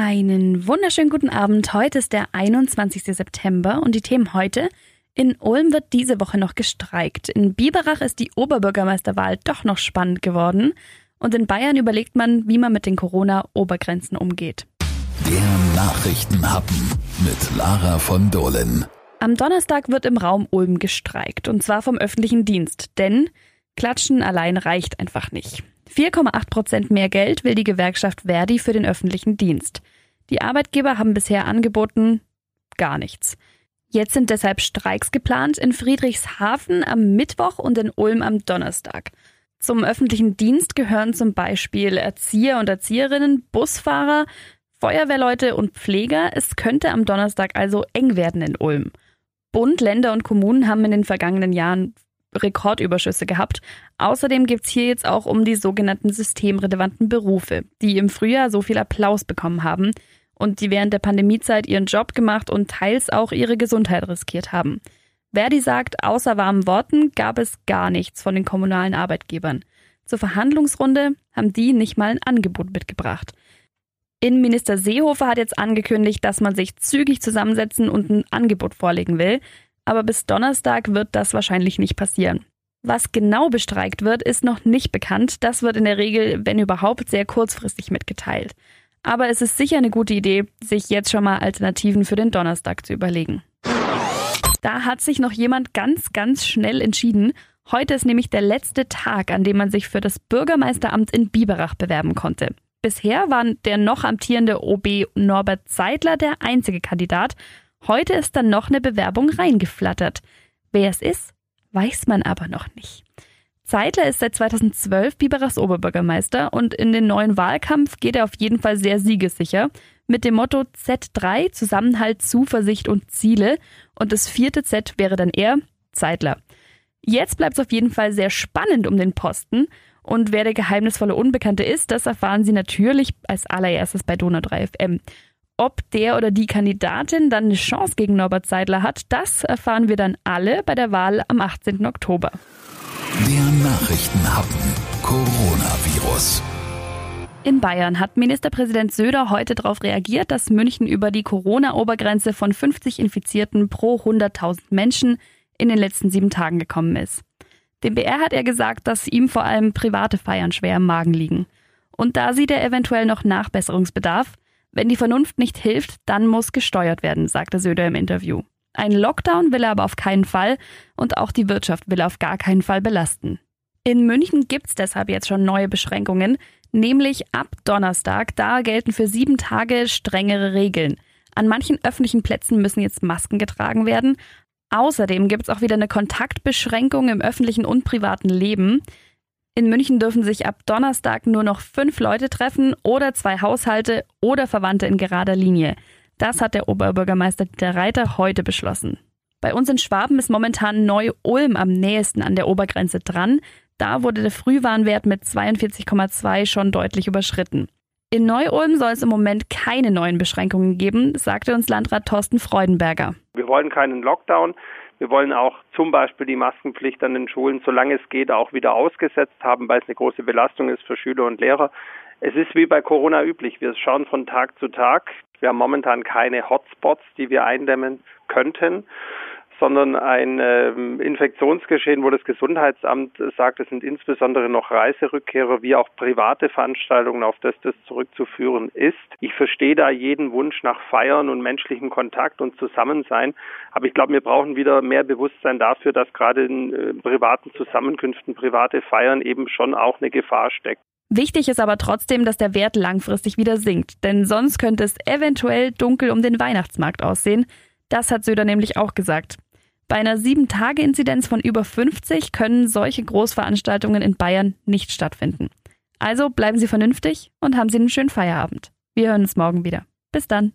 Einen wunderschönen guten Abend. Heute ist der 21. September und die Themen heute. In Ulm wird diese Woche noch gestreikt. In Biberach ist die Oberbürgermeisterwahl doch noch spannend geworden. Und in Bayern überlegt man, wie man mit den Corona-Obergrenzen umgeht. Der Nachrichtenhappen mit Lara von Dohlen. Am Donnerstag wird im Raum Ulm gestreikt. Und zwar vom öffentlichen Dienst. Denn Klatschen allein reicht einfach nicht. 4,8 Prozent mehr Geld will die Gewerkschaft Verdi für den öffentlichen Dienst. Die Arbeitgeber haben bisher angeboten gar nichts. Jetzt sind deshalb Streiks geplant in Friedrichshafen am Mittwoch und in Ulm am Donnerstag. Zum öffentlichen Dienst gehören zum Beispiel Erzieher und Erzieherinnen, Busfahrer, Feuerwehrleute und Pfleger. Es könnte am Donnerstag also eng werden in Ulm. Bund, Länder und Kommunen haben in den vergangenen Jahren Rekordüberschüsse gehabt. Außerdem geht es hier jetzt auch um die sogenannten systemrelevanten Berufe, die im Frühjahr so viel Applaus bekommen haben und die während der Pandemiezeit ihren Job gemacht und teils auch ihre Gesundheit riskiert haben. Verdi sagt, außer warmen Worten gab es gar nichts von den kommunalen Arbeitgebern. Zur Verhandlungsrunde haben die nicht mal ein Angebot mitgebracht. Innenminister Seehofer hat jetzt angekündigt, dass man sich zügig zusammensetzen und ein Angebot vorlegen will aber bis Donnerstag wird das wahrscheinlich nicht passieren. Was genau bestreikt wird, ist noch nicht bekannt. Das wird in der Regel, wenn überhaupt, sehr kurzfristig mitgeteilt. Aber es ist sicher eine gute Idee, sich jetzt schon mal Alternativen für den Donnerstag zu überlegen. Da hat sich noch jemand ganz, ganz schnell entschieden. Heute ist nämlich der letzte Tag, an dem man sich für das Bürgermeisteramt in Biberach bewerben konnte. Bisher war der noch amtierende OB Norbert Zeidler der einzige Kandidat. Heute ist dann noch eine Bewerbung reingeflattert. Wer es ist, weiß man aber noch nicht. Zeitler ist seit 2012 Biberachs Oberbürgermeister und in den neuen Wahlkampf geht er auf jeden Fall sehr siegessicher mit dem Motto Z3 Zusammenhalt, Zuversicht und Ziele und das vierte Z wäre dann er, Zeitler. Jetzt bleibt es auf jeden Fall sehr spannend um den Posten und wer der geheimnisvolle Unbekannte ist, das erfahren Sie natürlich als allererstes bei Donau 3 FM. Ob der oder die Kandidatin dann eine Chance gegen Norbert Seidler hat, das erfahren wir dann alle bei der Wahl am 18. Oktober. Der Nachrichtenhappen Coronavirus. In Bayern hat Ministerpräsident Söder heute darauf reagiert, dass München über die Corona-Obergrenze von 50 Infizierten pro 100.000 Menschen in den letzten sieben Tagen gekommen ist. Dem BR hat er gesagt, dass ihm vor allem private Feiern schwer im Magen liegen. Und da sieht er eventuell noch Nachbesserungsbedarf. Wenn die Vernunft nicht hilft, dann muss gesteuert werden, sagte Söder im Interview. Ein Lockdown will er aber auf keinen Fall und auch die Wirtschaft will er auf gar keinen Fall belasten. In München gibt's deshalb jetzt schon neue Beschränkungen, nämlich ab Donnerstag. Da gelten für sieben Tage strengere Regeln. An manchen öffentlichen Plätzen müssen jetzt Masken getragen werden. Außerdem gibt's auch wieder eine Kontaktbeschränkung im öffentlichen und privaten Leben. In München dürfen sich ab Donnerstag nur noch fünf Leute treffen oder zwei Haushalte oder Verwandte in gerader Linie. Das hat der Oberbürgermeister Dieter Reiter heute beschlossen. Bei uns in Schwaben ist momentan Neu-Ulm am nächsten an der Obergrenze dran. Da wurde der Frühwarnwert mit 42,2 schon deutlich überschritten. In Neu-Ulm soll es im Moment keine neuen Beschränkungen geben, sagte uns Landrat Thorsten Freudenberger. Wir wollen keinen Lockdown. Wir wollen auch zum Beispiel die Maskenpflicht an den Schulen, solange es geht, auch wieder ausgesetzt haben, weil es eine große Belastung ist für Schüler und Lehrer. Es ist wie bei Corona üblich. Wir schauen von Tag zu Tag. Wir haben momentan keine Hotspots, die wir eindämmen könnten sondern ein ähm, Infektionsgeschehen, wo das Gesundheitsamt sagt, es sind insbesondere noch Reiserückkehrer wie auch private Veranstaltungen, auf das das zurückzuführen ist. Ich verstehe da jeden Wunsch nach Feiern und menschlichem Kontakt und Zusammensein, aber ich glaube, wir brauchen wieder mehr Bewusstsein dafür, dass gerade in äh, privaten Zusammenkünften, private Feiern eben schon auch eine Gefahr steckt. Wichtig ist aber trotzdem, dass der Wert langfristig wieder sinkt, denn sonst könnte es eventuell dunkel um den Weihnachtsmarkt aussehen. Das hat Söder nämlich auch gesagt. Bei einer 7-Tage-Inzidenz von über 50 können solche Großveranstaltungen in Bayern nicht stattfinden. Also bleiben Sie vernünftig und haben Sie einen schönen Feierabend. Wir hören uns morgen wieder. Bis dann.